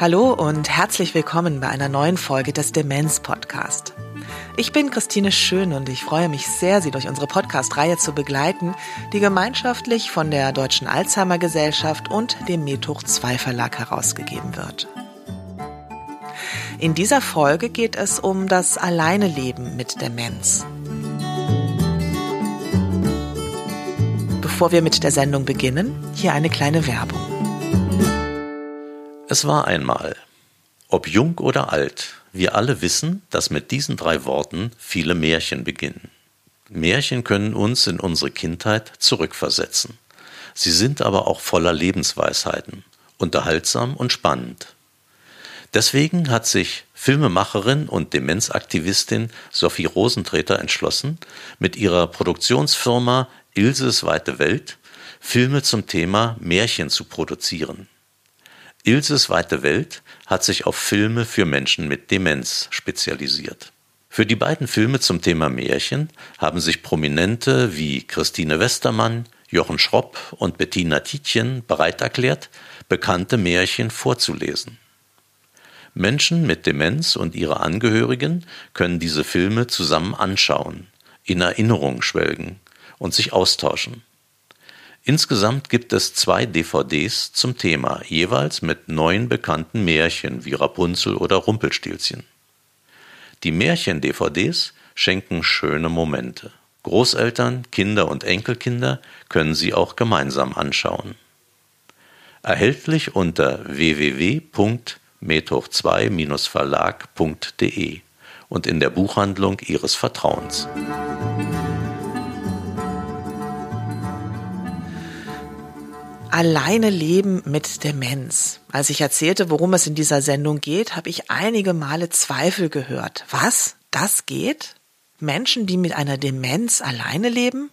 Hallo und herzlich willkommen bei einer neuen Folge des Demenz Podcast. Ich bin Christine Schön und ich freue mich sehr, Sie durch unsere Podcast-Reihe zu begleiten, die gemeinschaftlich von der Deutschen Alzheimer Gesellschaft und dem Methoch 2 Verlag herausgegeben wird. In dieser Folge geht es um das Alleineleben mit Demenz. Bevor wir mit der Sendung beginnen, hier eine kleine Werbung. Es war einmal. Ob jung oder alt, wir alle wissen, dass mit diesen drei Worten viele Märchen beginnen. Märchen können uns in unsere Kindheit zurückversetzen. Sie sind aber auch voller Lebensweisheiten, unterhaltsam und spannend. Deswegen hat sich Filmemacherin und Demenzaktivistin Sophie Rosentreter entschlossen, mit ihrer Produktionsfirma Ilses Weite Welt Filme zum Thema Märchen zu produzieren. Ilses Weite Welt hat sich auf Filme für Menschen mit Demenz spezialisiert. Für die beiden Filme zum Thema Märchen haben sich Prominente wie Christine Westermann, Jochen Schropp und Bettina Tietjen bereit erklärt, bekannte Märchen vorzulesen. Menschen mit Demenz und ihre Angehörigen können diese Filme zusammen anschauen, in Erinnerung schwelgen und sich austauschen. Insgesamt gibt es zwei DVDs zum Thema, jeweils mit neun bekannten Märchen wie Rapunzel oder Rumpelstilzchen. Die Märchen-DVDs schenken schöne Momente. Großeltern, Kinder und Enkelkinder können sie auch gemeinsam anschauen. Erhältlich unter www.methoch2-verlag.de und in der Buchhandlung Ihres Vertrauens. Alleine leben mit Demenz. Als ich erzählte, worum es in dieser Sendung geht, habe ich einige Male Zweifel gehört. Was? Das geht? Menschen, die mit einer Demenz alleine leben?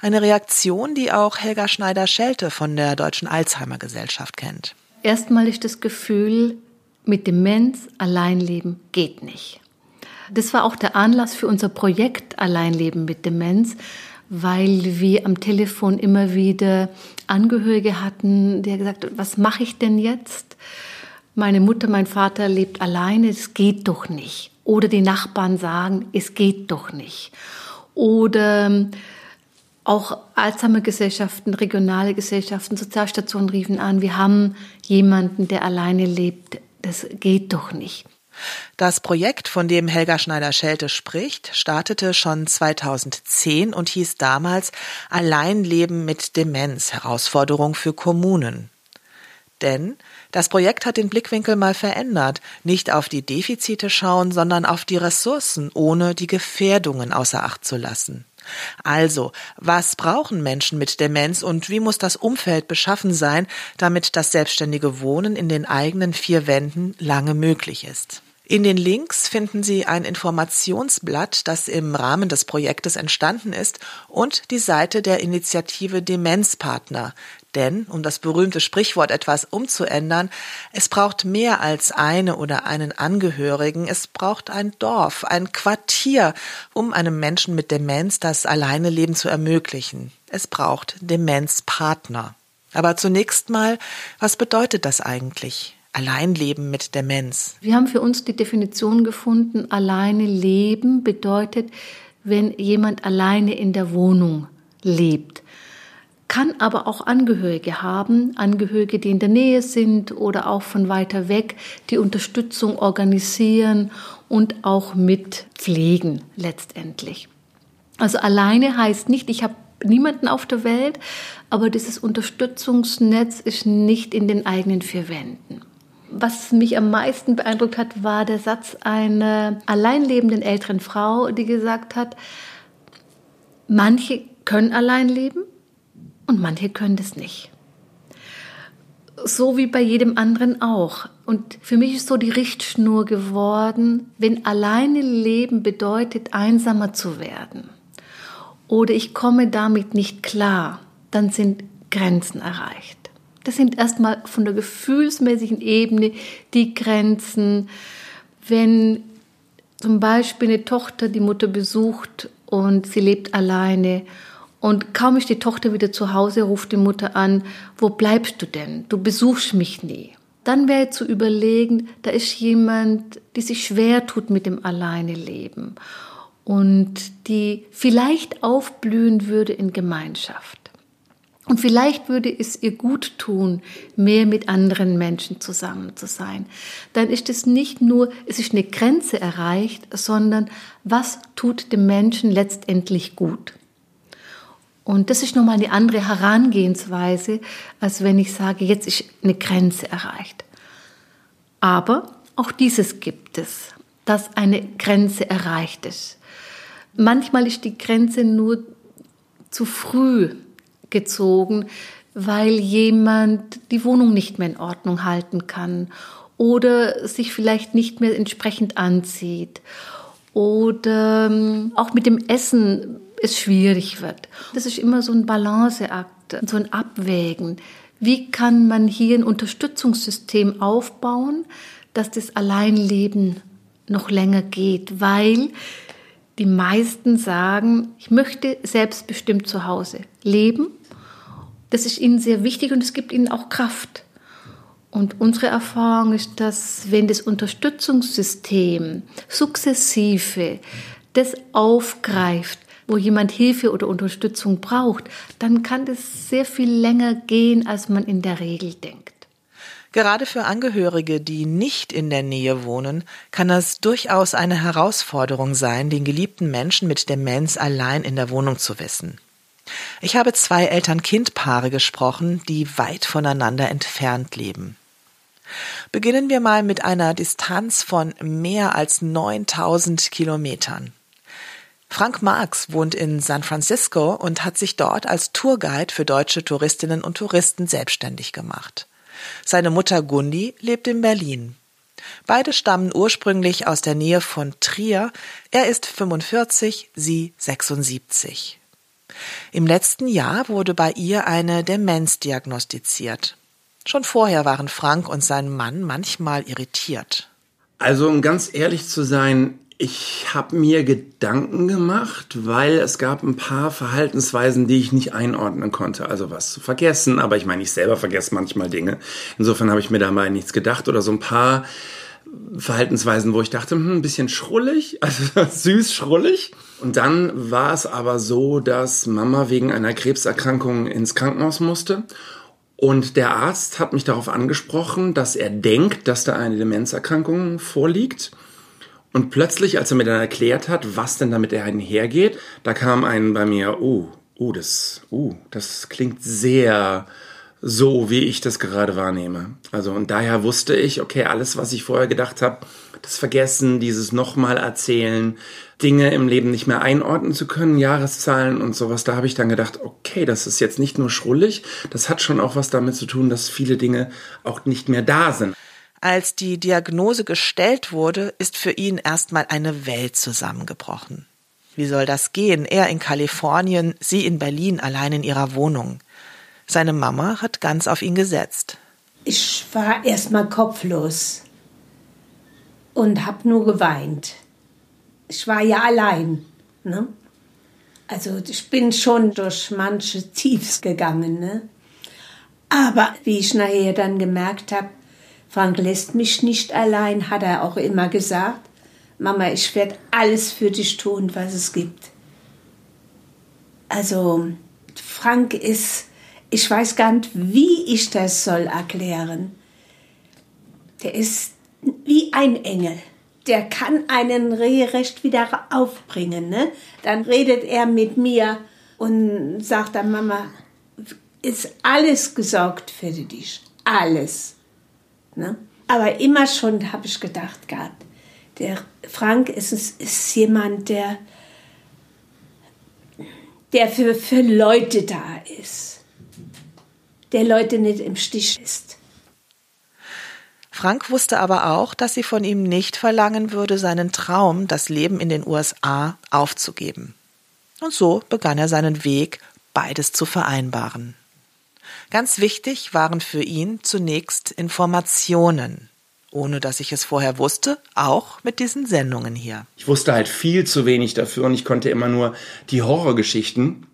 Eine Reaktion, die auch Helga Schneider-Schelte von der Deutschen Alzheimer Gesellschaft kennt. Erstmal ist das Gefühl, mit Demenz allein leben geht nicht. Das war auch der Anlass für unser Projekt Alleinleben mit Demenz, weil wir am Telefon immer wieder Angehörige hatten, die gesagt haben, was mache ich denn jetzt? Meine Mutter, mein Vater lebt alleine, es geht doch nicht. Oder die Nachbarn sagen, es geht doch nicht. Oder ähm, auch Alzheimer-Gesellschaften, regionale Gesellschaften, Sozialstationen riefen an, wir haben jemanden, der alleine lebt, das geht doch nicht. Das Projekt, von dem Helga Schneider-Schelte spricht, startete schon 2010 und hieß damals Alleinleben mit Demenz, Herausforderung für Kommunen. Denn das Projekt hat den Blickwinkel mal verändert, nicht auf die Defizite schauen, sondern auf die Ressourcen, ohne die Gefährdungen außer Acht zu lassen. Also, was brauchen Menschen mit Demenz und wie muss das Umfeld beschaffen sein, damit das selbstständige Wohnen in den eigenen vier Wänden lange möglich ist? In den Links finden Sie ein Informationsblatt, das im Rahmen des Projektes entstanden ist, und die Seite der Initiative Demenzpartner. Denn, um das berühmte Sprichwort etwas umzuändern, es braucht mehr als eine oder einen Angehörigen, es braucht ein Dorf, ein Quartier, um einem Menschen mit Demenz das Alleineleben zu ermöglichen. Es braucht Demenzpartner. Aber zunächst mal, was bedeutet das eigentlich? Alleinleben mit Demenz? Wir haben für uns die Definition gefunden, alleine leben bedeutet, wenn jemand alleine in der Wohnung lebt. Kann aber auch Angehörige haben, Angehörige, die in der Nähe sind oder auch von weiter weg, die Unterstützung organisieren und auch mit pflegen letztendlich. Also alleine heißt nicht, ich habe niemanden auf der Welt, aber dieses Unterstützungsnetz ist nicht in den eigenen vier Wänden. Was mich am meisten beeindruckt hat, war der Satz einer alleinlebenden älteren Frau, die gesagt hat, manche können allein leben und manche können das nicht. So wie bei jedem anderen auch. Und für mich ist so die Richtschnur geworden, wenn alleine leben bedeutet, einsamer zu werden oder ich komme damit nicht klar, dann sind Grenzen erreicht. Das sind erstmal von der gefühlsmäßigen Ebene die Grenzen. Wenn zum Beispiel eine Tochter die Mutter besucht und sie lebt alleine. Und kaum ist die Tochter wieder zu Hause, ruft die Mutter an, wo bleibst du denn? Du besuchst mich nie. Dann wäre zu überlegen, da ist jemand, die sich schwer tut mit dem Alleine leben und die vielleicht aufblühen würde in Gemeinschaft. Und vielleicht würde es ihr gut tun, mehr mit anderen Menschen zusammen zu sein. Dann ist es nicht nur, es ist eine Grenze erreicht, sondern was tut dem Menschen letztendlich gut. Und das ist nochmal eine andere Herangehensweise, als wenn ich sage, jetzt ist eine Grenze erreicht. Aber auch dieses gibt es, dass eine Grenze erreicht ist. Manchmal ist die Grenze nur zu früh gezogen, weil jemand die Wohnung nicht mehr in Ordnung halten kann oder sich vielleicht nicht mehr entsprechend anzieht oder ähm, auch mit dem Essen es schwierig wird. Das ist immer so ein Balanceakt, so ein Abwägen. Wie kann man hier ein Unterstützungssystem aufbauen, dass das Alleinleben noch länger geht, weil die meisten sagen, ich möchte selbstbestimmt zu Hause leben das ist ihnen sehr wichtig und es gibt ihnen auch Kraft. Und unsere Erfahrung ist, dass wenn das Unterstützungssystem sukzessive das aufgreift, wo jemand Hilfe oder Unterstützung braucht, dann kann das sehr viel länger gehen, als man in der Regel denkt. Gerade für Angehörige, die nicht in der Nähe wohnen, kann es durchaus eine Herausforderung sein, den geliebten Menschen mit Demenz allein in der Wohnung zu wissen. Ich habe zwei Eltern-Kind-Paare gesprochen, die weit voneinander entfernt leben. Beginnen wir mal mit einer Distanz von mehr als 9000 Kilometern. Frank Marx wohnt in San Francisco und hat sich dort als Tourguide für deutsche Touristinnen und Touristen selbstständig gemacht. Seine Mutter Gundi lebt in Berlin. Beide stammen ursprünglich aus der Nähe von Trier. Er ist 45, sie 76. Im letzten Jahr wurde bei ihr eine Demenz diagnostiziert. Schon vorher waren Frank und sein Mann manchmal irritiert. Also um ganz ehrlich zu sein, ich habe mir Gedanken gemacht, weil es gab ein paar Verhaltensweisen, die ich nicht einordnen konnte. Also was zu vergessen, aber ich meine, ich selber vergesse manchmal Dinge. Insofern habe ich mir dabei nichts gedacht oder so ein paar Verhaltensweisen, wo ich dachte, hm, ein bisschen schrullig, also süß schrullig. Und dann war es aber so, dass Mama wegen einer Krebserkrankung ins Krankenhaus musste. Und der Arzt hat mich darauf angesprochen, dass er denkt, dass da eine Demenzerkrankung vorliegt. Und plötzlich, als er mir dann erklärt hat, was denn damit einhergeht, da kam ein bei mir, oh, oh, das, oh, das klingt sehr so, wie ich das gerade wahrnehme. Also und daher wusste ich, okay, alles, was ich vorher gedacht habe, das Vergessen, dieses nochmal erzählen, Dinge im Leben nicht mehr einordnen zu können, Jahreszahlen und sowas, da habe ich dann gedacht, okay, das ist jetzt nicht nur schrullig, das hat schon auch was damit zu tun, dass viele Dinge auch nicht mehr da sind. Als die Diagnose gestellt wurde, ist für ihn erstmal eine Welt zusammengebrochen. Wie soll das gehen? Er in Kalifornien, sie in Berlin allein in ihrer Wohnung. Seine Mama hat ganz auf ihn gesetzt. Ich war erstmal kopflos und habe nur geweint. Ich war ja allein. Ne? Also ich bin schon durch manche Tiefs gegangen. Ne? Aber wie ich nachher dann gemerkt habe, Frank lässt mich nicht allein, hat er auch immer gesagt. Mama, ich werde alles für dich tun, was es gibt. Also Frank ist ich weiß gar nicht, wie ich das soll erklären. Der ist wie ein Engel. Der kann einen regelrecht wieder aufbringen. Ne? Dann redet er mit mir und sagt dann, Mama, ist alles gesorgt für dich. Alles. Ne? Aber immer schon habe ich gedacht gehabt, der Frank ist, ist jemand, der, der für, für Leute da ist der Leute nicht im Stich lässt. Frank wusste aber auch, dass sie von ihm nicht verlangen würde, seinen Traum, das Leben in den USA, aufzugeben. Und so begann er seinen Weg, beides zu vereinbaren. Ganz wichtig waren für ihn zunächst Informationen. ohne dass ich es vorher wusste, auch mit diesen Sendungen hier. Ich wusste halt viel zu wenig dafür und ich konnte immer nur die Horrorgeschichten.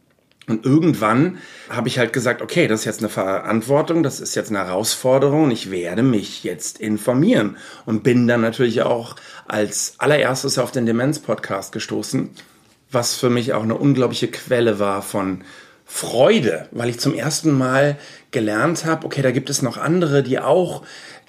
Und irgendwann habe ich halt gesagt, okay, das ist jetzt eine Verantwortung, das ist jetzt eine Herausforderung und ich werde mich jetzt informieren. Und bin dann natürlich auch als allererstes auf den Demenz-Podcast gestoßen, was für mich auch eine unglaubliche Quelle war von Freude, weil ich zum ersten Mal gelernt habe, okay, da gibt es noch andere, die auch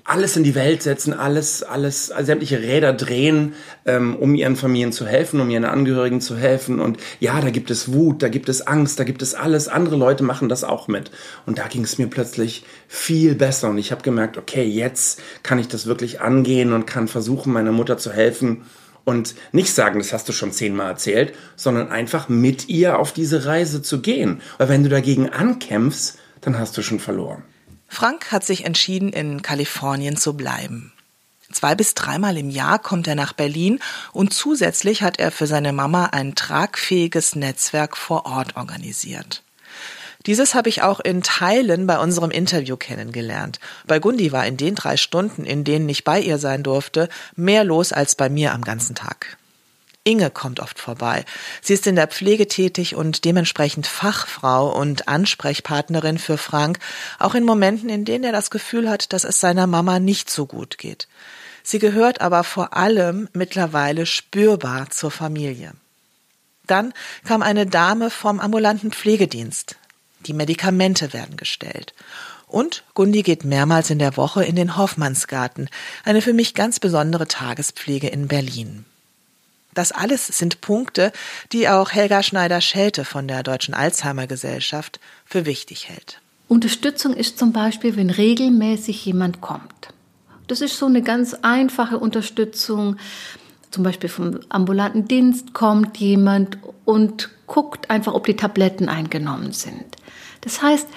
alles in die Welt setzen, alles, alles, also sämtliche Räder drehen, ähm, um ihren Familien zu helfen, um ihren Angehörigen zu helfen. Und ja, da gibt es Wut, da gibt es Angst, da gibt es alles. Andere Leute machen das auch mit. Und da ging es mir plötzlich viel besser. Und ich habe gemerkt, okay, jetzt kann ich das wirklich angehen und kann versuchen, meiner Mutter zu helfen. Und nicht sagen, das hast du schon zehnmal erzählt, sondern einfach mit ihr auf diese Reise zu gehen. Weil wenn du dagegen ankämpfst, dann hast du schon verloren. Frank hat sich entschieden, in Kalifornien zu bleiben. Zwei bis dreimal im Jahr kommt er nach Berlin und zusätzlich hat er für seine Mama ein tragfähiges Netzwerk vor Ort organisiert. Dieses habe ich auch in Teilen bei unserem Interview kennengelernt. Bei Gundi war in den drei Stunden, in denen ich bei ihr sein durfte, mehr los als bei mir am ganzen Tag. Inge kommt oft vorbei. Sie ist in der Pflege tätig und dementsprechend Fachfrau und Ansprechpartnerin für Frank, auch in Momenten, in denen er das Gefühl hat, dass es seiner Mama nicht so gut geht. Sie gehört aber vor allem mittlerweile spürbar zur Familie. Dann kam eine Dame vom ambulanten Pflegedienst. Die Medikamente werden gestellt. Und Gundi geht mehrmals in der Woche in den Hoffmannsgarten, eine für mich ganz besondere Tagespflege in Berlin. Das alles sind Punkte, die auch Helga Schneider-Schelte von der Deutschen Alzheimer Gesellschaft für wichtig hält. Unterstützung ist zum Beispiel, wenn regelmäßig jemand kommt. Das ist so eine ganz einfache Unterstützung. Zum Beispiel vom ambulanten Dienst kommt jemand und guckt einfach, ob die Tabletten eingenommen sind. Das heißt,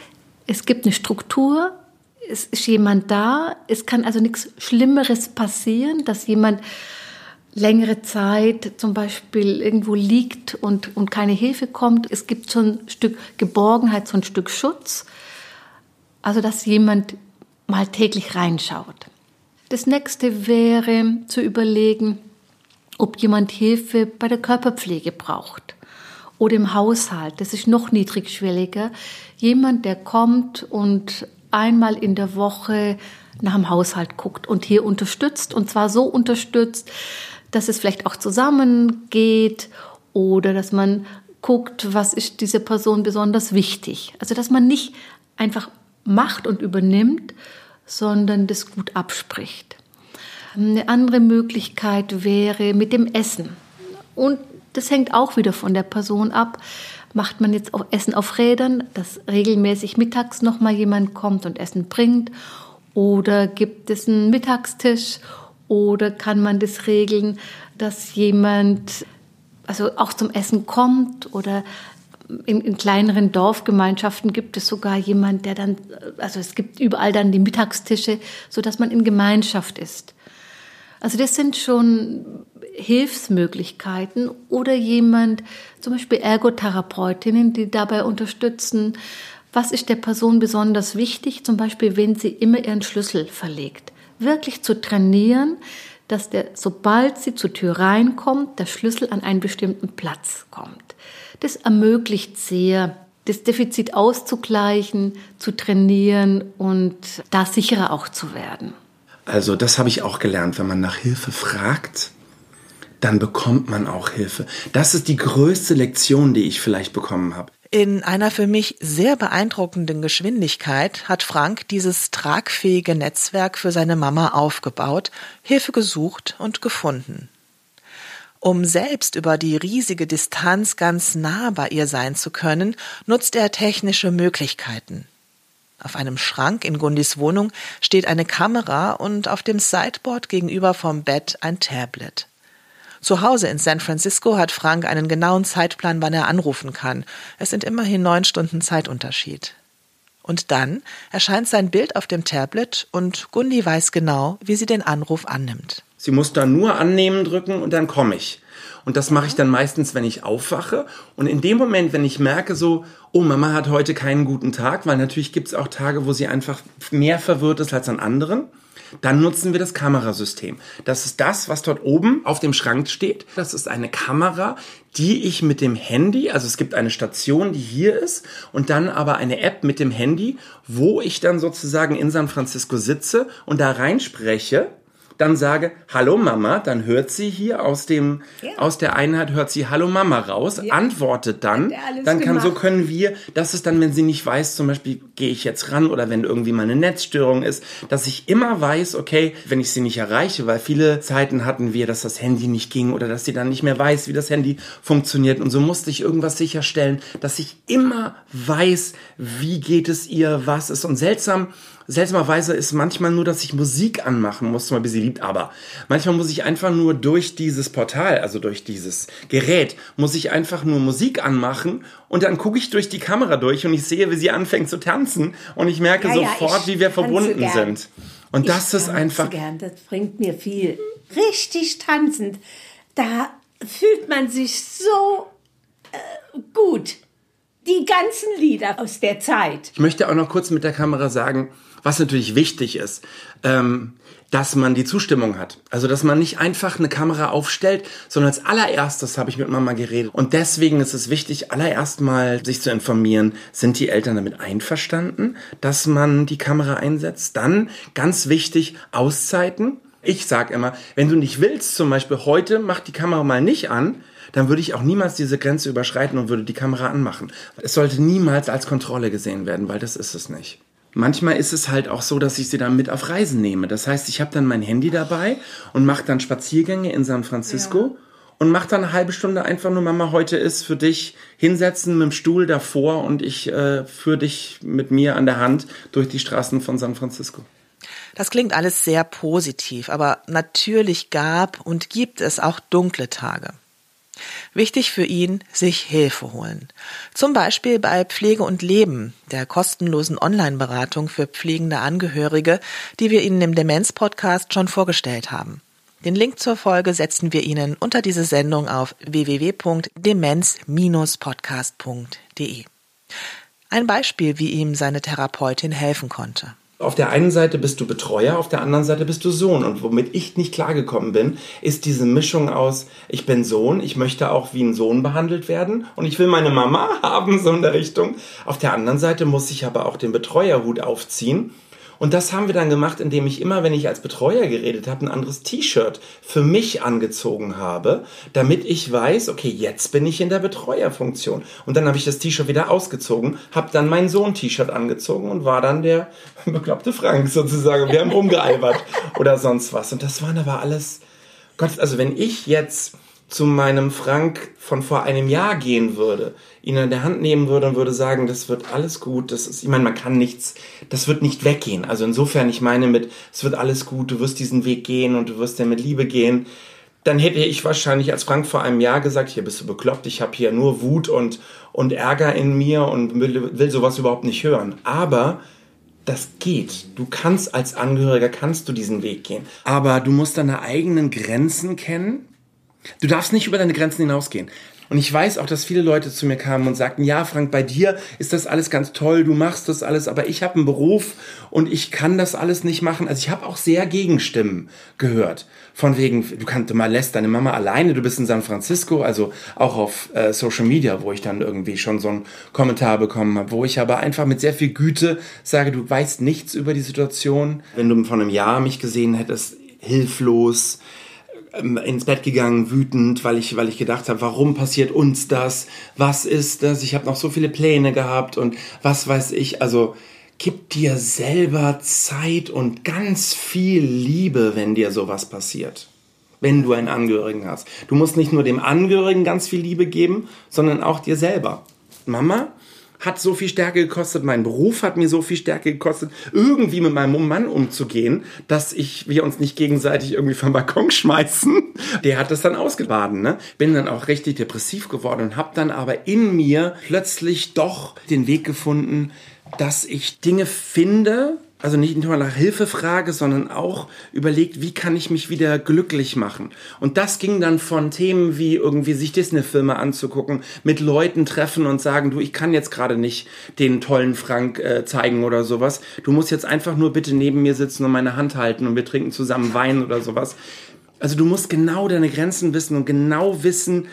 es gibt eine Struktur, es ist jemand da, es kann also nichts Schlimmeres passieren, dass jemand längere Zeit zum Beispiel irgendwo liegt und, und keine Hilfe kommt. Es gibt so ein Stück Geborgenheit, so ein Stück Schutz. Also, dass jemand mal täglich reinschaut. Das nächste wäre zu überlegen, ob jemand Hilfe bei der Körperpflege braucht oder im Haushalt. Das ist noch niedrigschwelliger. Jemand, der kommt und einmal in der Woche nach dem Haushalt guckt und hier unterstützt und zwar so unterstützt, dass es vielleicht auch zusammengeht oder dass man guckt, was ist dieser Person besonders wichtig. Also dass man nicht einfach macht und übernimmt, sondern das gut abspricht. Eine andere Möglichkeit wäre mit dem Essen. Und das hängt auch wieder von der Person ab. Macht man jetzt auch Essen auf Rädern, dass regelmäßig mittags nochmal jemand kommt und Essen bringt? Oder gibt es einen Mittagstisch oder kann man das regeln, dass jemand also auch zum Essen kommt oder in, in, kleineren Dorfgemeinschaften gibt es sogar jemand, der dann, also es gibt überall dann die Mittagstische, so dass man in Gemeinschaft ist. Also das sind schon Hilfsmöglichkeiten oder jemand, zum Beispiel Ergotherapeutinnen, die dabei unterstützen, was ist der Person besonders wichtig, zum Beispiel wenn sie immer ihren Schlüssel verlegt wirklich zu trainieren, dass der, sobald sie zur Tür reinkommt, der Schlüssel an einen bestimmten Platz kommt. Das ermöglicht sehr, das Defizit auszugleichen, zu trainieren und da sicherer auch zu werden. Also das habe ich auch gelernt, wenn man nach Hilfe fragt, dann bekommt man auch Hilfe. Das ist die größte Lektion, die ich vielleicht bekommen habe. In einer für mich sehr beeindruckenden Geschwindigkeit hat Frank dieses tragfähige Netzwerk für seine Mama aufgebaut, Hilfe gesucht und gefunden. Um selbst über die riesige Distanz ganz nah bei ihr sein zu können, nutzt er technische Möglichkeiten. Auf einem Schrank in Gundis Wohnung steht eine Kamera und auf dem Sideboard gegenüber vom Bett ein Tablet. Zu Hause in San Francisco hat Frank einen genauen Zeitplan, wann er anrufen kann. Es sind immerhin neun Stunden Zeitunterschied. Und dann erscheint sein Bild auf dem Tablet und Gundi weiß genau, wie sie den Anruf annimmt. Sie muss da nur annehmen drücken und dann komme ich. Und das mache ich dann meistens, wenn ich aufwache. Und in dem Moment, wenn ich merke so, oh, Mama hat heute keinen guten Tag, weil natürlich gibt es auch Tage, wo sie einfach mehr verwirrt ist als an anderen, Dann nutzen wir das Kamerasystem. Das ist das, was dort oben auf dem Schrank steht. Das ist eine Kamera, die ich mit dem Handy, also es gibt eine Station, die hier ist und dann aber eine App mit dem Handy, wo ich dann sozusagen in San Francisco sitze und da reinspreche dann sage Hallo Mama, dann hört sie hier aus dem ja. aus der Einheit hört sie Hallo Mama raus, ja. antwortet dann, dann kann gemacht. so können wir, das ist dann, wenn sie nicht weiß, zum Beispiel gehe ich jetzt ran oder wenn irgendwie mal eine Netzstörung ist, dass ich immer weiß, okay, wenn ich sie nicht erreiche, weil viele Zeiten hatten wir, dass das Handy nicht ging oder dass sie dann nicht mehr weiß, wie das Handy funktioniert und so musste ich irgendwas sicherstellen, dass ich immer weiß, wie geht es ihr, was ist und seltsam seltsamerweise ist manchmal nur, dass ich Musik anmachen muss, zum Beispiel sie liebt aber. Manchmal muss ich einfach nur durch dieses Portal, also durch dieses Gerät, muss ich einfach nur Musik anmachen und dann gucke ich durch die Kamera durch und ich sehe, wie sie anfängt zu tanzen und ich merke ja, sofort, ja, wie wir verbunden gern. sind. Und ich das ist einfach. Gern. Das bringt mir viel. Richtig tanzend. Da fühlt man sich so äh, gut. Die ganzen Lieder aus der Zeit. Ich möchte auch noch kurz mit der Kamera sagen, was natürlich wichtig ist, ähm, dass man die Zustimmung hat. Also, dass man nicht einfach eine Kamera aufstellt, sondern als allererstes habe ich mit Mama geredet. Und deswegen ist es wichtig, allererst mal sich zu informieren, sind die Eltern damit einverstanden, dass man die Kamera einsetzt? Dann, ganz wichtig, Auszeiten. Ich sage immer, wenn du nicht willst, zum Beispiel heute, mach die Kamera mal nicht an, dann würde ich auch niemals diese Grenze überschreiten und würde die Kamera anmachen. Es sollte niemals als Kontrolle gesehen werden, weil das ist es nicht. Manchmal ist es halt auch so, dass ich sie dann mit auf Reisen nehme. Das heißt, ich habe dann mein Handy dabei und mache dann Spaziergänge in San Francisco. Ja. Und mach dann eine halbe Stunde einfach nur, Mama, heute ist für dich hinsetzen mit dem Stuhl davor und ich äh, führe dich mit mir an der Hand durch die Straßen von San Francisco. Das klingt alles sehr positiv, aber natürlich gab und gibt es auch dunkle Tage. Wichtig für ihn, sich Hilfe holen. Zum Beispiel bei Pflege und Leben, der kostenlosen Online-Beratung für pflegende Angehörige, die wir Ihnen im Demenz-Podcast schon vorgestellt haben. Den Link zur Folge setzen wir Ihnen unter diese Sendung auf www.demenz-podcast.de. Ein Beispiel, wie ihm seine Therapeutin helfen konnte auf der einen Seite bist du Betreuer, auf der anderen Seite bist du Sohn. Und womit ich nicht klargekommen bin, ist diese Mischung aus, ich bin Sohn, ich möchte auch wie ein Sohn behandelt werden und ich will meine Mama haben, so in der Richtung. Auf der anderen Seite muss ich aber auch den Betreuerhut aufziehen und das haben wir dann gemacht, indem ich immer, wenn ich als Betreuer geredet habe, ein anderes T-Shirt für mich angezogen habe, damit ich weiß, okay, jetzt bin ich in der Betreuerfunktion. Und dann habe ich das T-Shirt wieder ausgezogen, habe dann mein Sohn-T-Shirt angezogen und war dann der bekloppte Frank sozusagen. Wir haben rumgealbert oder sonst was. Und das waren aber alles, Gott, also wenn ich jetzt zu meinem Frank von vor einem Jahr gehen würde, ihn an der Hand nehmen würde und würde sagen, das wird alles gut, das ist, ich meine, man kann nichts, das wird nicht weggehen. Also insofern, ich meine mit, es wird alles gut, du wirst diesen Weg gehen und du wirst ja mit Liebe gehen, dann hätte ich wahrscheinlich als Frank vor einem Jahr gesagt, hier bist du bekloppt, ich habe hier nur Wut und, und Ärger in mir und will, will sowas überhaupt nicht hören. Aber das geht. Du kannst als Angehöriger, kannst du diesen Weg gehen. Aber du musst deine eigenen Grenzen kennen Du darfst nicht über deine Grenzen hinausgehen. Und ich weiß auch, dass viele Leute zu mir kamen und sagten, ja, Frank, bei dir ist das alles ganz toll, du machst das alles, aber ich habe einen Beruf und ich kann das alles nicht machen. Also ich habe auch sehr Gegenstimmen gehört. Von wegen, du kannst mal lässt deine Mama alleine, du bist in San Francisco, also auch auf äh, Social Media, wo ich dann irgendwie schon so einen Kommentar bekommen habe, wo ich aber einfach mit sehr viel Güte sage, du weißt nichts über die Situation. Wenn du von einem Jahr mich gesehen hättest, hilflos, ins Bett gegangen, wütend, weil ich, weil ich gedacht habe, warum passiert uns das? Was ist das? Ich habe noch so viele Pläne gehabt und was weiß ich. Also gib dir selber Zeit und ganz viel Liebe, wenn dir sowas passiert. Wenn du einen Angehörigen hast. Du musst nicht nur dem Angehörigen ganz viel Liebe geben, sondern auch dir selber. Mama, hat so viel Stärke gekostet, mein Beruf hat mir so viel Stärke gekostet, irgendwie mit meinem Mann umzugehen, dass ich, wir uns nicht gegenseitig irgendwie vom Balkon schmeißen. Der hat das dann ausgebaden, ne? Bin dann auch richtig depressiv geworden und habe dann aber in mir plötzlich doch den Weg gefunden, dass ich Dinge finde, also nicht nur nach Hilfe frage, sondern auch überlegt, wie kann ich mich wieder glücklich machen. Und das ging dann von Themen wie irgendwie sich Disney-Filme anzugucken, mit Leuten treffen und sagen, du, ich kann jetzt gerade nicht den tollen Frank äh, zeigen oder sowas. Du musst jetzt einfach nur bitte neben mir sitzen und meine Hand halten und wir trinken zusammen Wein oder sowas. Also du musst genau deine Grenzen wissen und genau wissen,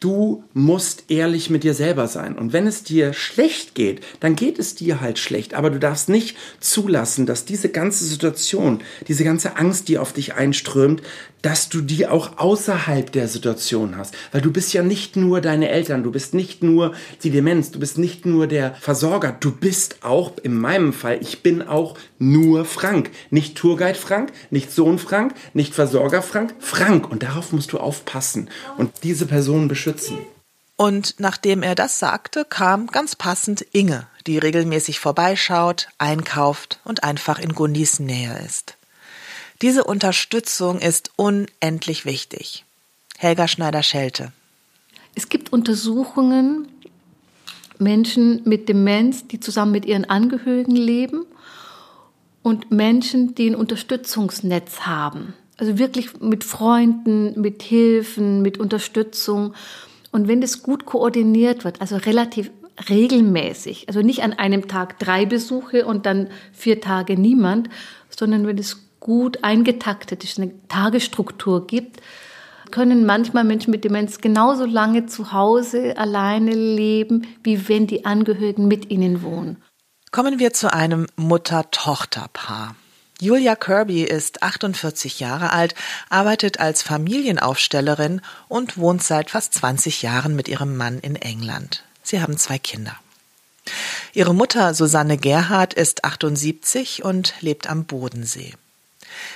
Du musst ehrlich mit dir selber sein. Und wenn es dir schlecht geht, dann geht es dir halt schlecht. Aber du darfst nicht zulassen, dass diese ganze Situation, diese ganze Angst, die auf dich einströmt, dass du die auch außerhalb der Situation hast. Weil du bist ja nicht nur deine Eltern, du bist nicht nur die Demenz, du bist nicht nur der Versorger, du bist auch, in meinem Fall, ich bin auch nur Frank. Nicht Tourguide Frank, nicht Sohn Frank, nicht Versorger Frank, Frank. Und darauf musst du aufpassen und diese Person beschützen. Und nachdem er das sagte, kam ganz passend Inge, die regelmäßig vorbeischaut, einkauft und einfach in Gundis Nähe ist. Diese Unterstützung ist unendlich wichtig. Helga Schneider-Schelte. Es gibt Untersuchungen, Menschen mit Demenz, die zusammen mit ihren Angehörigen leben und Menschen, die ein Unterstützungsnetz haben. Also wirklich mit Freunden, mit Hilfen, mit Unterstützung. Und wenn das gut koordiniert wird, also relativ regelmäßig, also nicht an einem Tag drei Besuche und dann vier Tage niemand, sondern wenn es gut eingetaktet ist, eine Tagesstruktur gibt, können manchmal Menschen mit Demenz genauso lange zu Hause alleine leben, wie wenn die Angehörigen mit ihnen wohnen. Kommen wir zu einem Mutter-Tochter-Paar. Julia Kirby ist 48 Jahre alt, arbeitet als Familienaufstellerin und wohnt seit fast 20 Jahren mit ihrem Mann in England. Sie haben zwei Kinder. Ihre Mutter Susanne Gerhard ist 78 und lebt am Bodensee.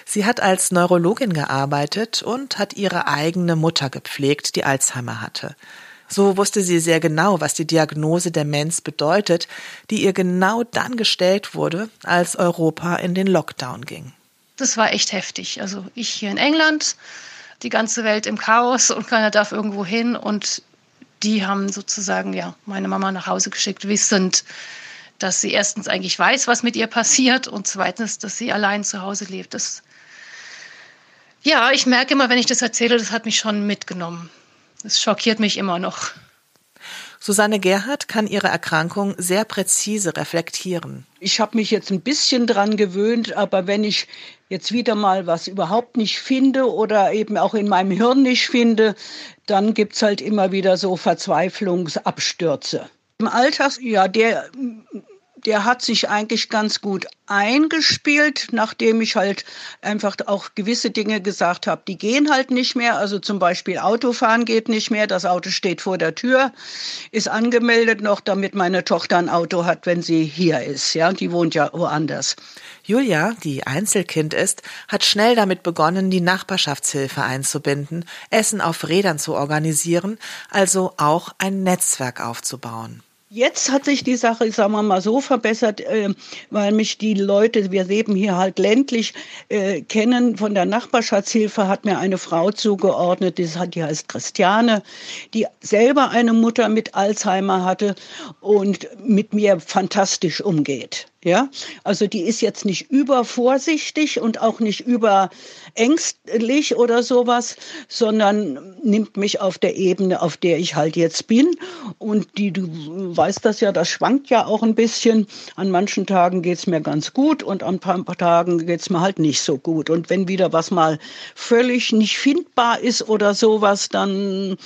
Sie hat als Neurologin gearbeitet und hat ihre eigene Mutter gepflegt, die Alzheimer hatte. So wusste sie sehr genau, was die Diagnose Demenz bedeutet, die ihr genau dann gestellt wurde, als Europa in den Lockdown ging. Das war echt heftig. Also ich hier in England, die ganze Welt im Chaos und keiner darf irgendwo hin und die haben sozusagen ja meine Mama nach Hause geschickt, wissend, dass sie erstens eigentlich weiß, was mit ihr passiert und zweitens, dass sie allein zu Hause lebt. Das ja, ich merke immer, wenn ich das erzähle, das hat mich schon mitgenommen. Das schockiert mich immer noch. Susanne Gerhardt kann ihre Erkrankung sehr präzise reflektieren. Ich habe mich jetzt ein bisschen dran gewöhnt, aber wenn ich jetzt wieder mal was überhaupt nicht finde oder eben auch in meinem Hirn nicht finde, dann gibt es halt immer wieder so Verzweiflungsabstürze. Im Alltag, ja, der der hat sich eigentlich ganz gut eingespielt, nachdem ich halt einfach auch gewisse Dinge gesagt habe, die gehen halt nicht mehr. Also zum Beispiel Autofahren geht nicht mehr. Das Auto steht vor der Tür, ist angemeldet noch, damit meine Tochter ein Auto hat, wenn sie hier ist. Ja, die wohnt ja woanders. Julia, die Einzelkind ist, hat schnell damit begonnen, die Nachbarschaftshilfe einzubinden, Essen auf Rädern zu organisieren, also auch ein Netzwerk aufzubauen. Jetzt hat sich die Sache, sagen wir mal, so verbessert, äh, weil mich die Leute, wir leben hier halt ländlich, äh, kennen. Von der Nachbarschaftshilfe hat mir eine Frau zugeordnet, die, die heißt Christiane, die selber eine Mutter mit Alzheimer hatte und mit mir fantastisch umgeht. Ja, also die ist jetzt nicht übervorsichtig und auch nicht überängstlich oder sowas, sondern nimmt mich auf der Ebene, auf der ich halt jetzt bin. Und die, du weißt das ja, das schwankt ja auch ein bisschen. An manchen Tagen geht's mir ganz gut und an ein paar Tagen geht's mir halt nicht so gut. Und wenn wieder was mal völlig nicht findbar ist oder sowas, dann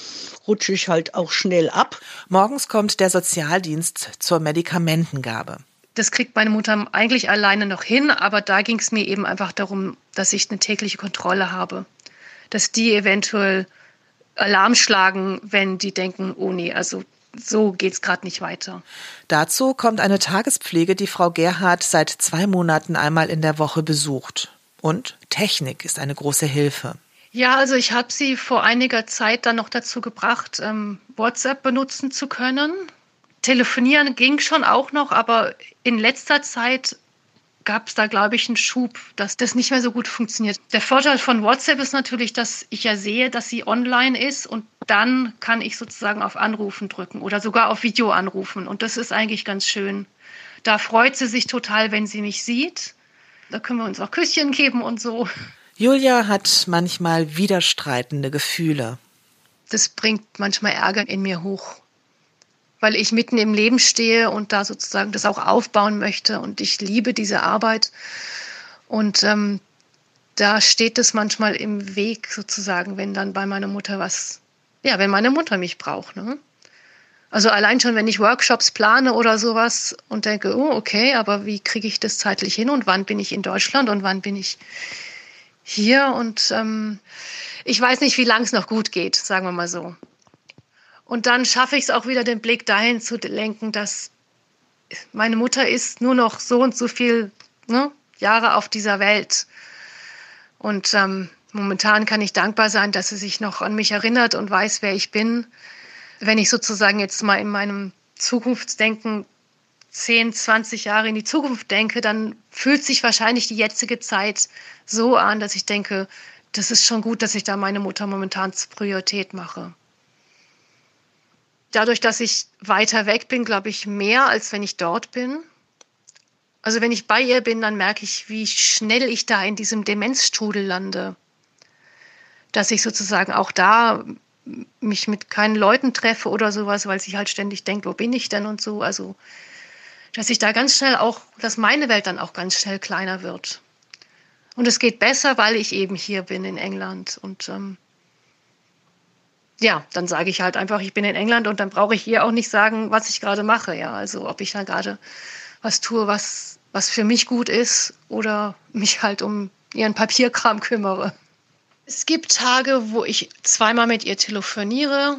rutsche ich halt auch schnell ab. Morgens kommt der Sozialdienst zur Medikamentengabe das kriegt meine Mutter eigentlich alleine noch hin, aber da ging es mir eben einfach darum, dass ich eine tägliche Kontrolle habe. Dass die eventuell Alarm schlagen, wenn die denken, oh nee, also so geht's gerade nicht weiter. Dazu kommt eine Tagespflege, die Frau Gerhard seit zwei Monaten einmal in der Woche besucht. Und Technik ist eine große Hilfe. Ja, also ich habe sie vor einiger Zeit dann noch dazu gebracht, ähm, WhatsApp benutzen zu können. Telefonieren ging schon auch noch, aber in letzter Zeit gab es da, glaube ich, einen Schub, dass das nicht mehr so gut funktioniert. Der Vorteil von WhatsApp ist natürlich, dass ich ja sehe, dass sie online ist und dann kann ich sozusagen auf Anrufen drücken oder sogar auf Video anrufen. Und das ist eigentlich ganz schön. Da freut sie sich total, wenn sie mich sieht. Da können wir uns auch Küsschen geben und so. Julia hat manchmal widerstreitende Gefühle. Das bringt manchmal Ärger in mir hoch, weil ich mitten im Leben stehe und da sozusagen das auch aufbauen möchte. Und ich liebe diese Arbeit. Und ähm, da steht es manchmal im Weg sozusagen, wenn dann bei meiner Mutter was, ja, wenn meine Mutter mich braucht. Ne? Also allein schon, wenn ich Workshops plane oder sowas und denke, oh, okay, aber wie kriege ich das zeitlich hin und wann bin ich in Deutschland und wann bin ich hier? Und ähm, ich weiß nicht, wie lang es noch gut geht, sagen wir mal so. Und dann schaffe ich es auch wieder, den Blick dahin zu lenken, dass meine Mutter ist nur noch so und so viel ne, Jahre auf dieser Welt. Und ähm, momentan kann ich dankbar sein, dass sie sich noch an mich erinnert und weiß, wer ich bin wenn ich sozusagen jetzt mal in meinem Zukunftsdenken 10, 20 Jahre in die Zukunft denke, dann fühlt sich wahrscheinlich die jetzige Zeit so an, dass ich denke, das ist schon gut, dass ich da meine Mutter momentan zur Priorität mache. Dadurch, dass ich weiter weg bin, glaube ich mehr, als wenn ich dort bin. Also wenn ich bei ihr bin, dann merke ich, wie schnell ich da in diesem Demenzstrudel lande. Dass ich sozusagen auch da mich mit keinen Leuten treffe oder sowas, weil sie halt ständig denkt, wo bin ich denn und so. Also, dass ich da ganz schnell auch, dass meine Welt dann auch ganz schnell kleiner wird. Und es geht besser, weil ich eben hier bin in England. Und ähm, ja, dann sage ich halt einfach, ich bin in England und dann brauche ich ihr auch nicht sagen, was ich gerade mache. Ja, also ob ich da gerade was tue, was, was für mich gut ist oder mich halt um ihren Papierkram kümmere. Es gibt Tage, wo ich zweimal mit ihr telefoniere,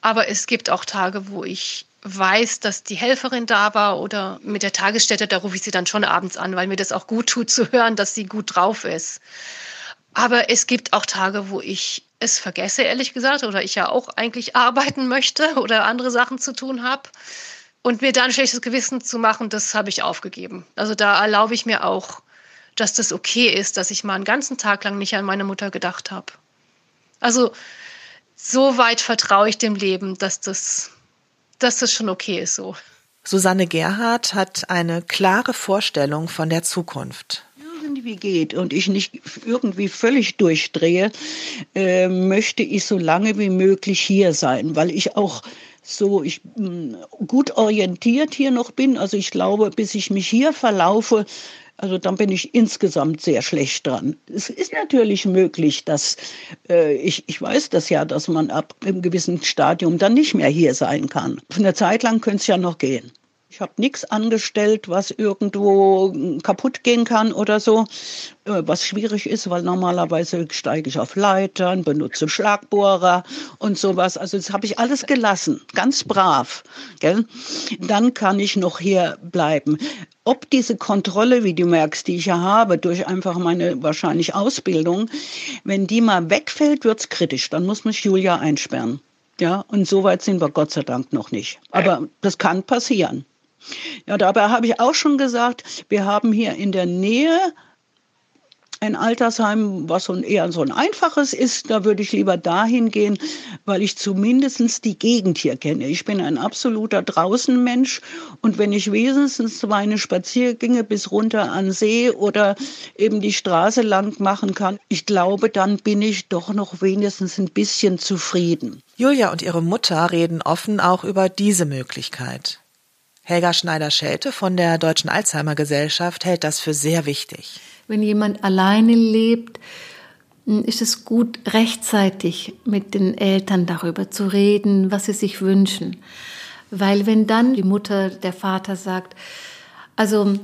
aber es gibt auch Tage, wo ich weiß, dass die Helferin da war oder mit der Tagesstätte, da rufe ich sie dann schon abends an, weil mir das auch gut tut zu hören, dass sie gut drauf ist. Aber es gibt auch Tage, wo ich es vergesse, ehrlich gesagt, oder ich ja auch eigentlich arbeiten möchte oder andere Sachen zu tun habe. Und mir da ein schlechtes Gewissen zu machen, das habe ich aufgegeben. Also da erlaube ich mir auch dass das okay ist, dass ich mal einen ganzen Tag lang nicht an meine Mutter gedacht habe. Also so weit vertraue ich dem Leben, dass das, dass das schon okay ist so. Susanne Gerhardt hat eine klare Vorstellung von der Zukunft irgendwie geht und ich nicht irgendwie völlig durchdrehe, äh, möchte ich so lange wie möglich hier sein, weil ich auch so ich mh, gut orientiert hier noch bin. Also ich glaube, bis ich mich hier verlaufe, also dann bin ich insgesamt sehr schlecht dran. Es ist natürlich möglich, dass äh, ich, ich weiß das ja, dass man ab einem gewissen Stadium dann nicht mehr hier sein kann. Eine Zeit lang könnte es ja noch gehen. Ich habe nichts angestellt, was irgendwo kaputt gehen kann oder so, äh, was schwierig ist, weil normalerweise steige ich auf Leitern, benutze Schlagbohrer und sowas. Also das habe ich alles gelassen, ganz brav. Gell? Dann kann ich noch hier bleiben. Ob diese Kontrolle, wie du merkst, die ich ja habe, durch einfach meine wahrscheinlich Ausbildung, wenn die mal wegfällt, wird's kritisch. Dann muss mich Julia einsperren. Ja, und so weit sind wir Gott sei Dank noch nicht. Aber das kann passieren. Ja, dabei habe ich auch schon gesagt, wir haben hier in der Nähe ein Altersheim, was so ein, eher so ein einfaches ist, da würde ich lieber dahin gehen, weil ich zumindest die Gegend hier kenne. Ich bin ein absoluter Draußenmensch und wenn ich wenigstens meine Spaziergänge bis runter an See oder eben die Straße lang machen kann, ich glaube, dann bin ich doch noch wenigstens ein bisschen zufrieden. Julia und ihre Mutter reden offen auch über diese Möglichkeit. Helga Schneider-Schelte von der Deutschen Alzheimer Gesellschaft hält das für sehr wichtig. Wenn jemand alleine lebt, hm, ist es gut, rechtzeitig mit den Eltern darüber zu reden, was sie sich wünschen. Weil wenn dann die Mutter, der Vater sagt, also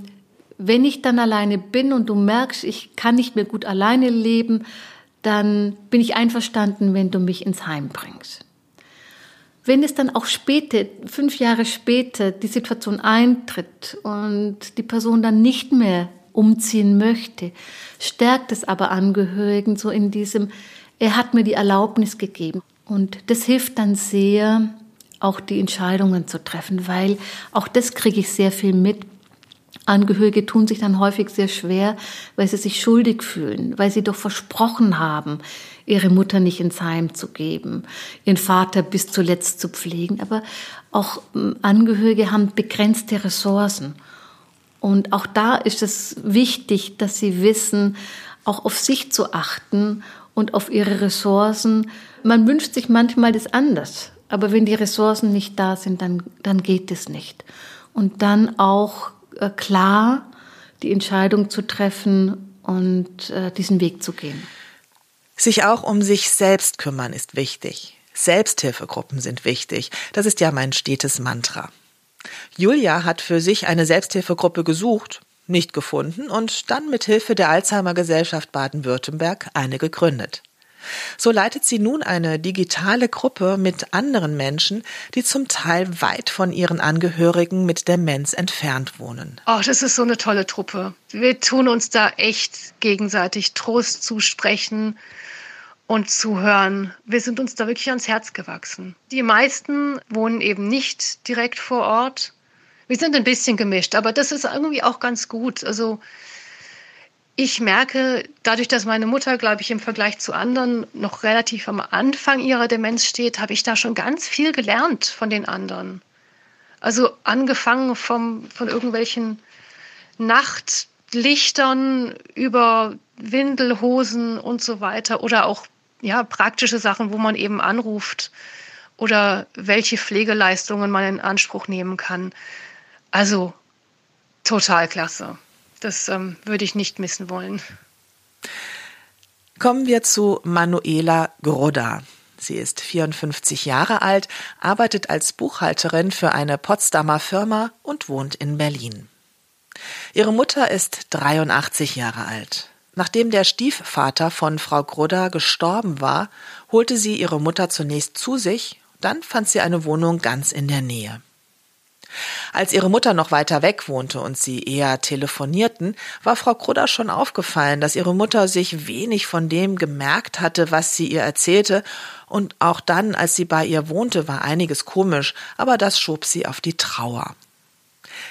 wenn ich dann alleine bin und du merkst, ich kann nicht mehr gut alleine leben, dann bin ich einverstanden, wenn du mich ins Heim bringst. Wenn es dann auch später, fünf Jahre später, die Situation eintritt und die Person dann nicht mehr umziehen möchte, stärkt es aber Angehörigen so in diesem, er hat mir die Erlaubnis gegeben. Und das hilft dann sehr, auch die Entscheidungen zu treffen, weil auch das kriege ich sehr viel mit. Angehörige tun sich dann häufig sehr schwer, weil sie sich schuldig fühlen, weil sie doch versprochen haben, ihre Mutter nicht ins Heim zu geben, ihren Vater bis zuletzt zu pflegen. Aber auch ähm, Angehörige haben begrenzte Ressourcen. Und auch da ist es wichtig, dass sie wissen, auch auf sich zu achten und auf ihre Ressourcen. Man wünscht sich manchmal das anders, aber wenn die Ressourcen nicht da sind, dann, dann geht es nicht. Und dann auch äh, klar die Entscheidung zu treffen und äh, diesen Weg zu gehen. Sich auch um sich selbst kümmern ist wichtig. Selbsthilfegruppen sind wichtig. Das ist ja mein stetes Mantra. Julia hat für sich eine Selbsthilfegruppe gesucht, nicht gefunden und dann mit Hilfe der Alzheimer Gesellschaft Baden-Württemberg eine gegründet. So leitet sie nun eine digitale Gruppe mit anderen Menschen, die zum Teil weit von ihren Angehörigen mit Demenz entfernt wohnen. Oh, das ist so eine tolle Truppe. Wir tun uns da echt gegenseitig Trost zusprechen und zuhören. Wir sind uns da wirklich ans Herz gewachsen. Die meisten wohnen eben nicht direkt vor Ort. Wir sind ein bisschen gemischt, aber das ist irgendwie auch ganz gut. Also ich merke, dadurch, dass meine Mutter, glaube ich, im Vergleich zu anderen noch relativ am Anfang ihrer Demenz steht, habe ich da schon ganz viel gelernt von den anderen. Also angefangen vom, von irgendwelchen Nachtlichtern über Windelhosen und so weiter oder auch ja, praktische Sachen, wo man eben anruft oder welche Pflegeleistungen man in Anspruch nehmen kann. Also total klasse. Das ähm, würde ich nicht missen wollen. Kommen wir zu Manuela Groda. Sie ist 54 Jahre alt, arbeitet als Buchhalterin für eine Potsdamer Firma und wohnt in Berlin. Ihre Mutter ist 83 Jahre alt. Nachdem der Stiefvater von Frau Groda gestorben war, holte sie ihre Mutter zunächst zu sich, dann fand sie eine Wohnung ganz in der Nähe. Als ihre Mutter noch weiter weg wohnte und sie eher telefonierten, war Frau Krudder schon aufgefallen, dass ihre Mutter sich wenig von dem gemerkt hatte, was sie ihr erzählte, und auch dann, als sie bei ihr wohnte, war einiges komisch, aber das schob sie auf die Trauer.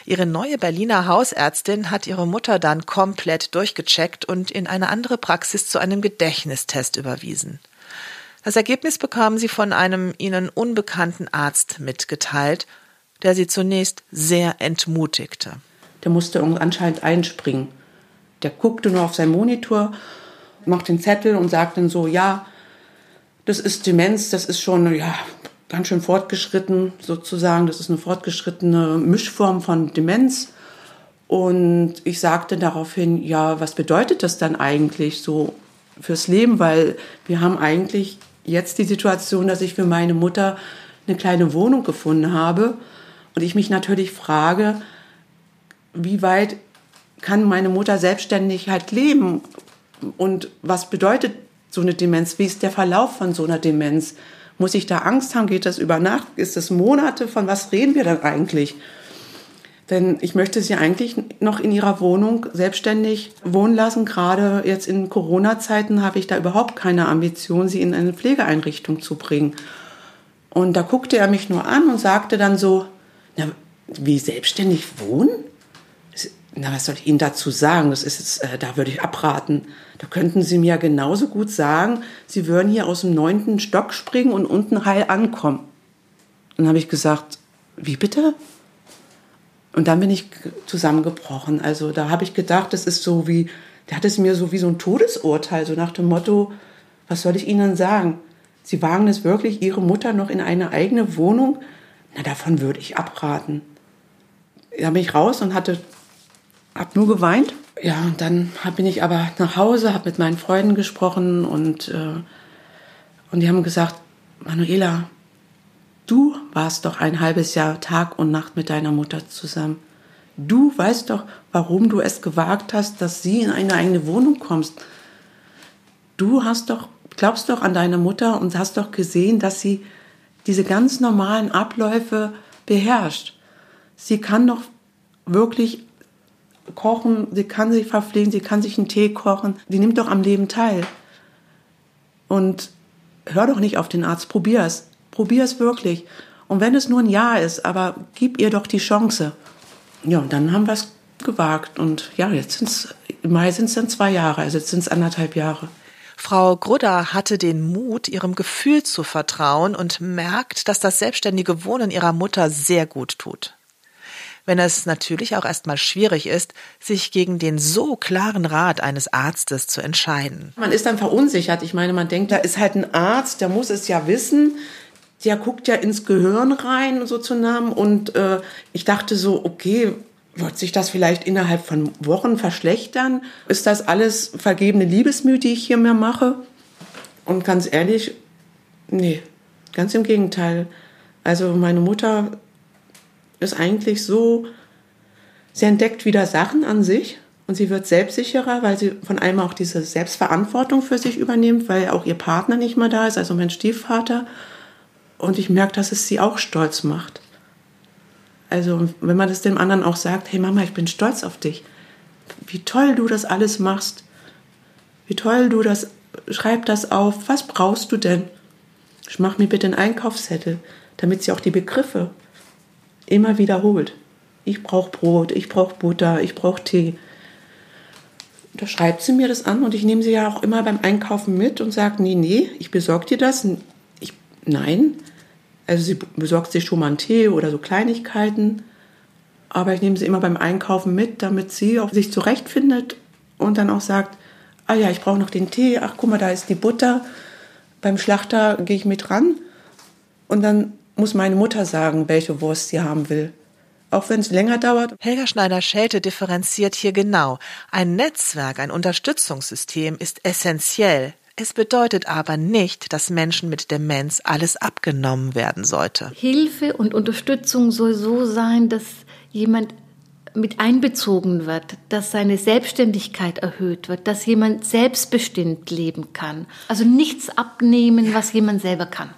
Ihre neue Berliner Hausärztin hat ihre Mutter dann komplett durchgecheckt und in eine andere Praxis zu einem Gedächtnistest überwiesen. Das Ergebnis bekamen sie von einem ihnen unbekannten Arzt mitgeteilt der sie zunächst sehr entmutigte. Der musste anscheinend einspringen. Der guckte nur auf seinen Monitor, macht den Zettel und sagt dann so, ja, das ist Demenz, das ist schon, ja, ganz schön fortgeschritten sozusagen. Das ist eine fortgeschrittene Mischform von Demenz. Und ich sagte daraufhin, ja, was bedeutet das dann eigentlich so fürs Leben? Weil wir haben eigentlich jetzt die Situation, dass ich für meine Mutter eine kleine Wohnung gefunden habe und ich mich natürlich frage, wie weit kann meine Mutter selbstständig halt leben? Und was bedeutet so eine Demenz? Wie ist der Verlauf von so einer Demenz? Muss ich da Angst haben? Geht das über Nacht? Ist es Monate? Von was reden wir dann eigentlich? Denn ich möchte sie eigentlich noch in ihrer Wohnung selbstständig wohnen lassen. Gerade jetzt in Corona-Zeiten habe ich da überhaupt keine Ambition, sie in eine Pflegeeinrichtung zu bringen. Und da guckte er mich nur an und sagte dann so, na, wie selbstständig wohnen? Na, was soll ich Ihnen dazu sagen? Das ist jetzt, äh, da würde ich abraten. Da könnten Sie mir genauso gut sagen, Sie würden hier aus dem neunten Stock springen und unten heil ankommen. Dann habe ich gesagt, wie bitte? Und dann bin ich zusammengebrochen. Also da habe ich gedacht, das ist so wie, der hat es mir so wie so ein Todesurteil, so nach dem Motto, was soll ich Ihnen sagen? Sie wagen es wirklich, Ihre Mutter noch in eine eigene Wohnung na, davon würde ich abraten. Da bin ich raus und hatte, hab nur geweint. Ja, und dann bin ich aber nach Hause, habe mit meinen Freunden gesprochen und, äh, und die haben gesagt, Manuela, du warst doch ein halbes Jahr Tag und Nacht mit deiner Mutter zusammen. Du weißt doch, warum du es gewagt hast, dass sie in eine eigene Wohnung kommst. Du hast doch, glaubst doch an deine Mutter und hast doch gesehen, dass sie diese ganz normalen Abläufe beherrscht. Sie kann doch wirklich kochen, sie kann sich verpflegen, sie kann sich einen Tee kochen, sie nimmt doch am Leben teil. Und hör doch nicht auf den Arzt, probier es. Probier es wirklich. Und wenn es nur ein Jahr ist, aber gib ihr doch die Chance. Ja, und dann haben wir es gewagt. Und ja, jetzt sind es, im Mai sind es dann zwei Jahre, also jetzt sind es anderthalb Jahre. Frau Grudder hatte den Mut, ihrem Gefühl zu vertrauen und merkt, dass das selbstständige Wohnen ihrer Mutter sehr gut tut. wenn es natürlich auch erstmal schwierig ist, sich gegen den so klaren Rat eines Arztes zu entscheiden. Man ist dann verunsichert. Ich meine, man denkt, da ist halt ein Arzt, der muss es ja wissen. Der guckt ja ins Gehirn rein, so zu Namen. Und äh, ich dachte so, okay, wird sich das vielleicht innerhalb von Wochen verschlechtern? Ist das alles vergebene Liebesmühe, die ich hier mehr mache? Und ganz ehrlich, nee, ganz im Gegenteil. Also meine Mutter ist eigentlich so, sie entdeckt wieder Sachen an sich und sie wird selbstsicherer, weil sie von einem auch diese Selbstverantwortung für sich übernimmt, weil auch ihr Partner nicht mehr da ist, also mein Stiefvater. Und ich merke, dass es sie auch stolz macht. Also wenn man das dem anderen auch sagt, hey Mama, ich bin stolz auf dich. Wie toll du das alles machst. Wie toll du das, schreib das auf. Was brauchst du denn? Ich mach mir bitte einen Einkaufszettel, damit sie auch die Begriffe immer wiederholt. Ich brauche Brot, ich brauche Butter, ich brauche Tee. Da schreibt sie mir das an und ich nehme sie ja auch immer beim Einkaufen mit und sage, nee, nee, ich besorge dir das. Ich, nein, also sie besorgt sich schon mal einen Tee oder so Kleinigkeiten, aber ich nehme sie immer beim Einkaufen mit, damit sie auch sich zurechtfindet und dann auch sagt, ah ja, ich brauche noch den Tee, ach guck mal, da ist die Butter. Beim Schlachter gehe ich mit ran und dann muss meine Mutter sagen, welche Wurst sie haben will. Auch wenn es länger dauert. Helga Schneider-Schelte differenziert hier genau. Ein Netzwerk, ein Unterstützungssystem ist essentiell. Es bedeutet aber nicht, dass Menschen mit Demenz alles abgenommen werden sollte. Hilfe und Unterstützung soll so sein, dass jemand mit einbezogen wird, dass seine Selbstständigkeit erhöht wird, dass jemand selbstbestimmt leben kann. Also nichts abnehmen, was jemand selber kann.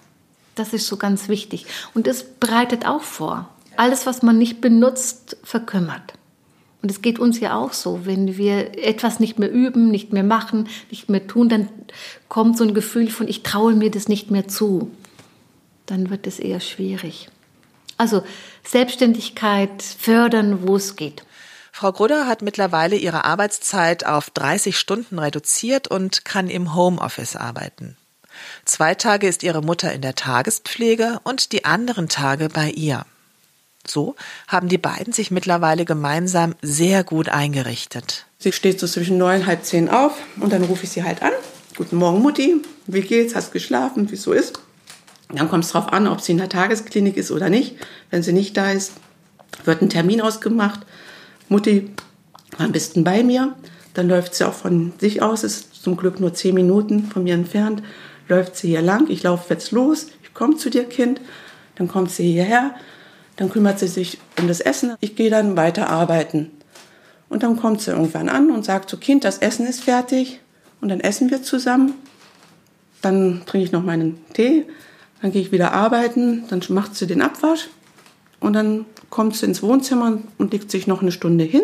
Das ist so ganz wichtig. Und das bereitet auch vor. Alles, was man nicht benutzt, verkümmert. Und es geht uns ja auch so, wenn wir etwas nicht mehr üben, nicht mehr machen, nicht mehr tun, dann kommt so ein Gefühl von, ich traue mir das nicht mehr zu. Dann wird es eher schwierig. Also Selbstständigkeit fördern, wo es geht. Frau Grudder hat mittlerweile ihre Arbeitszeit auf 30 Stunden reduziert und kann im Homeoffice arbeiten. Zwei Tage ist ihre Mutter in der Tagespflege und die anderen Tage bei ihr. So haben die beiden sich mittlerweile gemeinsam sehr gut eingerichtet. Sie steht so zwischen neun und halb zehn auf und dann rufe ich sie halt an. Guten Morgen, Mutti. Wie geht's? Hast geschlafen? Wie es so ist? Dann kommt es darauf an, ob sie in der Tagesklinik ist oder nicht. Wenn sie nicht da ist, wird ein Termin ausgemacht. Mutti, am besten bei mir. Dann läuft sie auch von sich aus, ist zum Glück nur zehn Minuten von mir entfernt läuft sie hier lang, ich laufe jetzt los, ich komme zu dir, Kind, dann kommt sie hierher, dann kümmert sie sich um das Essen, ich gehe dann weiter arbeiten. Und dann kommt sie irgendwann an und sagt so, Kind, das Essen ist fertig und dann essen wir zusammen. Dann trinke ich noch meinen Tee, dann gehe ich wieder arbeiten, dann macht sie den Abwasch und dann kommt sie ins Wohnzimmer und legt sich noch eine Stunde hin.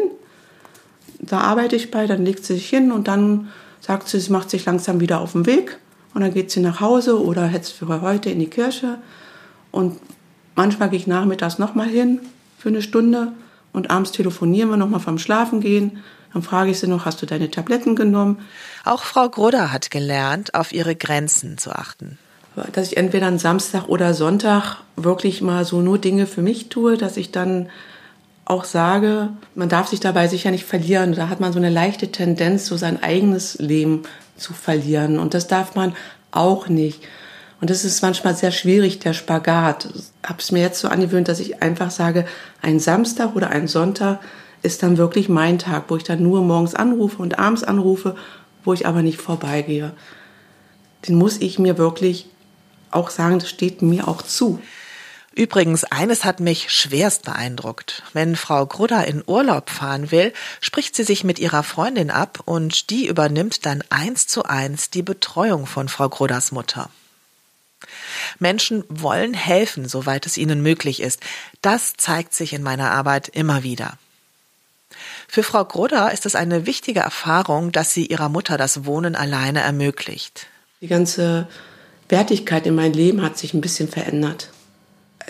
Da arbeite ich bei, dann legt sie sich hin und dann sagt sie, sie macht sich langsam wieder auf den Weg und dann geht sie nach Hause oder jetzt für heute in die Kirche. Und manchmal gehe ich nachmittags nochmal hin für eine Stunde und abends telefonieren wir nochmal vom Schlafengehen. Dann frage ich sie noch, hast du deine Tabletten genommen? Auch Frau Grudder hat gelernt, auf ihre Grenzen zu achten. Dass ich entweder am Samstag oder Sonntag wirklich mal so nur Dinge für mich tue, dass ich dann auch sage, man darf sich dabei sicher nicht verlieren. Da hat man so eine leichte Tendenz, so sein eigenes Leben zu verlieren. Und das darf man auch nicht. Und das ist manchmal sehr schwierig, der Spagat. Ich habe es mir jetzt so angewöhnt, dass ich einfach sage, ein Samstag oder ein Sonntag ist dann wirklich mein Tag, wo ich dann nur morgens anrufe und abends anrufe, wo ich aber nicht vorbeigehe. Den muss ich mir wirklich auch sagen, das steht mir auch zu. Übrigens, eines hat mich schwerst beeindruckt. Wenn Frau Grudder in Urlaub fahren will, spricht sie sich mit ihrer Freundin ab und die übernimmt dann eins zu eins die Betreuung von Frau Grudders Mutter. Menschen wollen helfen, soweit es ihnen möglich ist. Das zeigt sich in meiner Arbeit immer wieder. Für Frau Grudder ist es eine wichtige Erfahrung, dass sie ihrer Mutter das Wohnen alleine ermöglicht. Die ganze Wertigkeit in meinem Leben hat sich ein bisschen verändert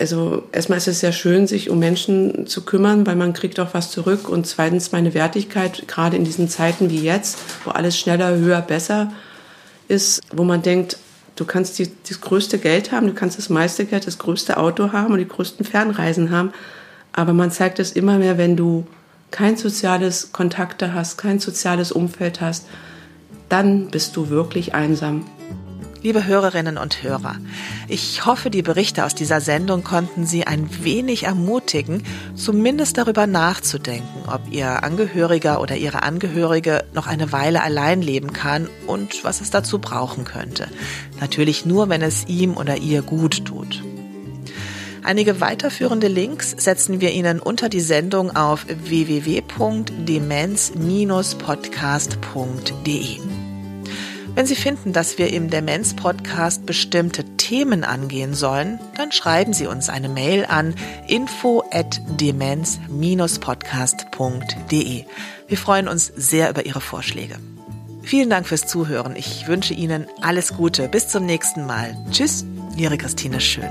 also erstmal ist es sehr schön, sich um Menschen zu kümmern, weil man kriegt auch was zurück. Und zweitens meine Wertigkeit, gerade in diesen Zeiten wie jetzt, wo alles schneller, höher, besser ist, wo man denkt, du kannst die, das größte Geld haben, du kannst das meiste Geld, das größte Auto haben und die größten Fernreisen haben. Aber man zeigt es immer mehr, wenn du kein soziales Kontakte hast, kein soziales Umfeld hast, dann bist du wirklich einsam. Liebe Hörerinnen und Hörer, ich hoffe, die Berichte aus dieser Sendung konnten Sie ein wenig ermutigen, zumindest darüber nachzudenken, ob Ihr Angehöriger oder Ihre Angehörige noch eine Weile allein leben kann und was es dazu brauchen könnte. Natürlich nur, wenn es ihm oder ihr gut tut. Einige weiterführende Links setzen wir Ihnen unter die Sendung auf www.demenz-podcast.de. Wenn Sie finden, dass wir im Demenz-Podcast bestimmte Themen angehen sollen, dann schreiben Sie uns eine Mail an info@demenz-podcast.de. Wir freuen uns sehr über Ihre Vorschläge. Vielen Dank fürs Zuhören. Ich wünsche Ihnen alles Gute. Bis zum nächsten Mal. Tschüss, Ihre Christine Schön.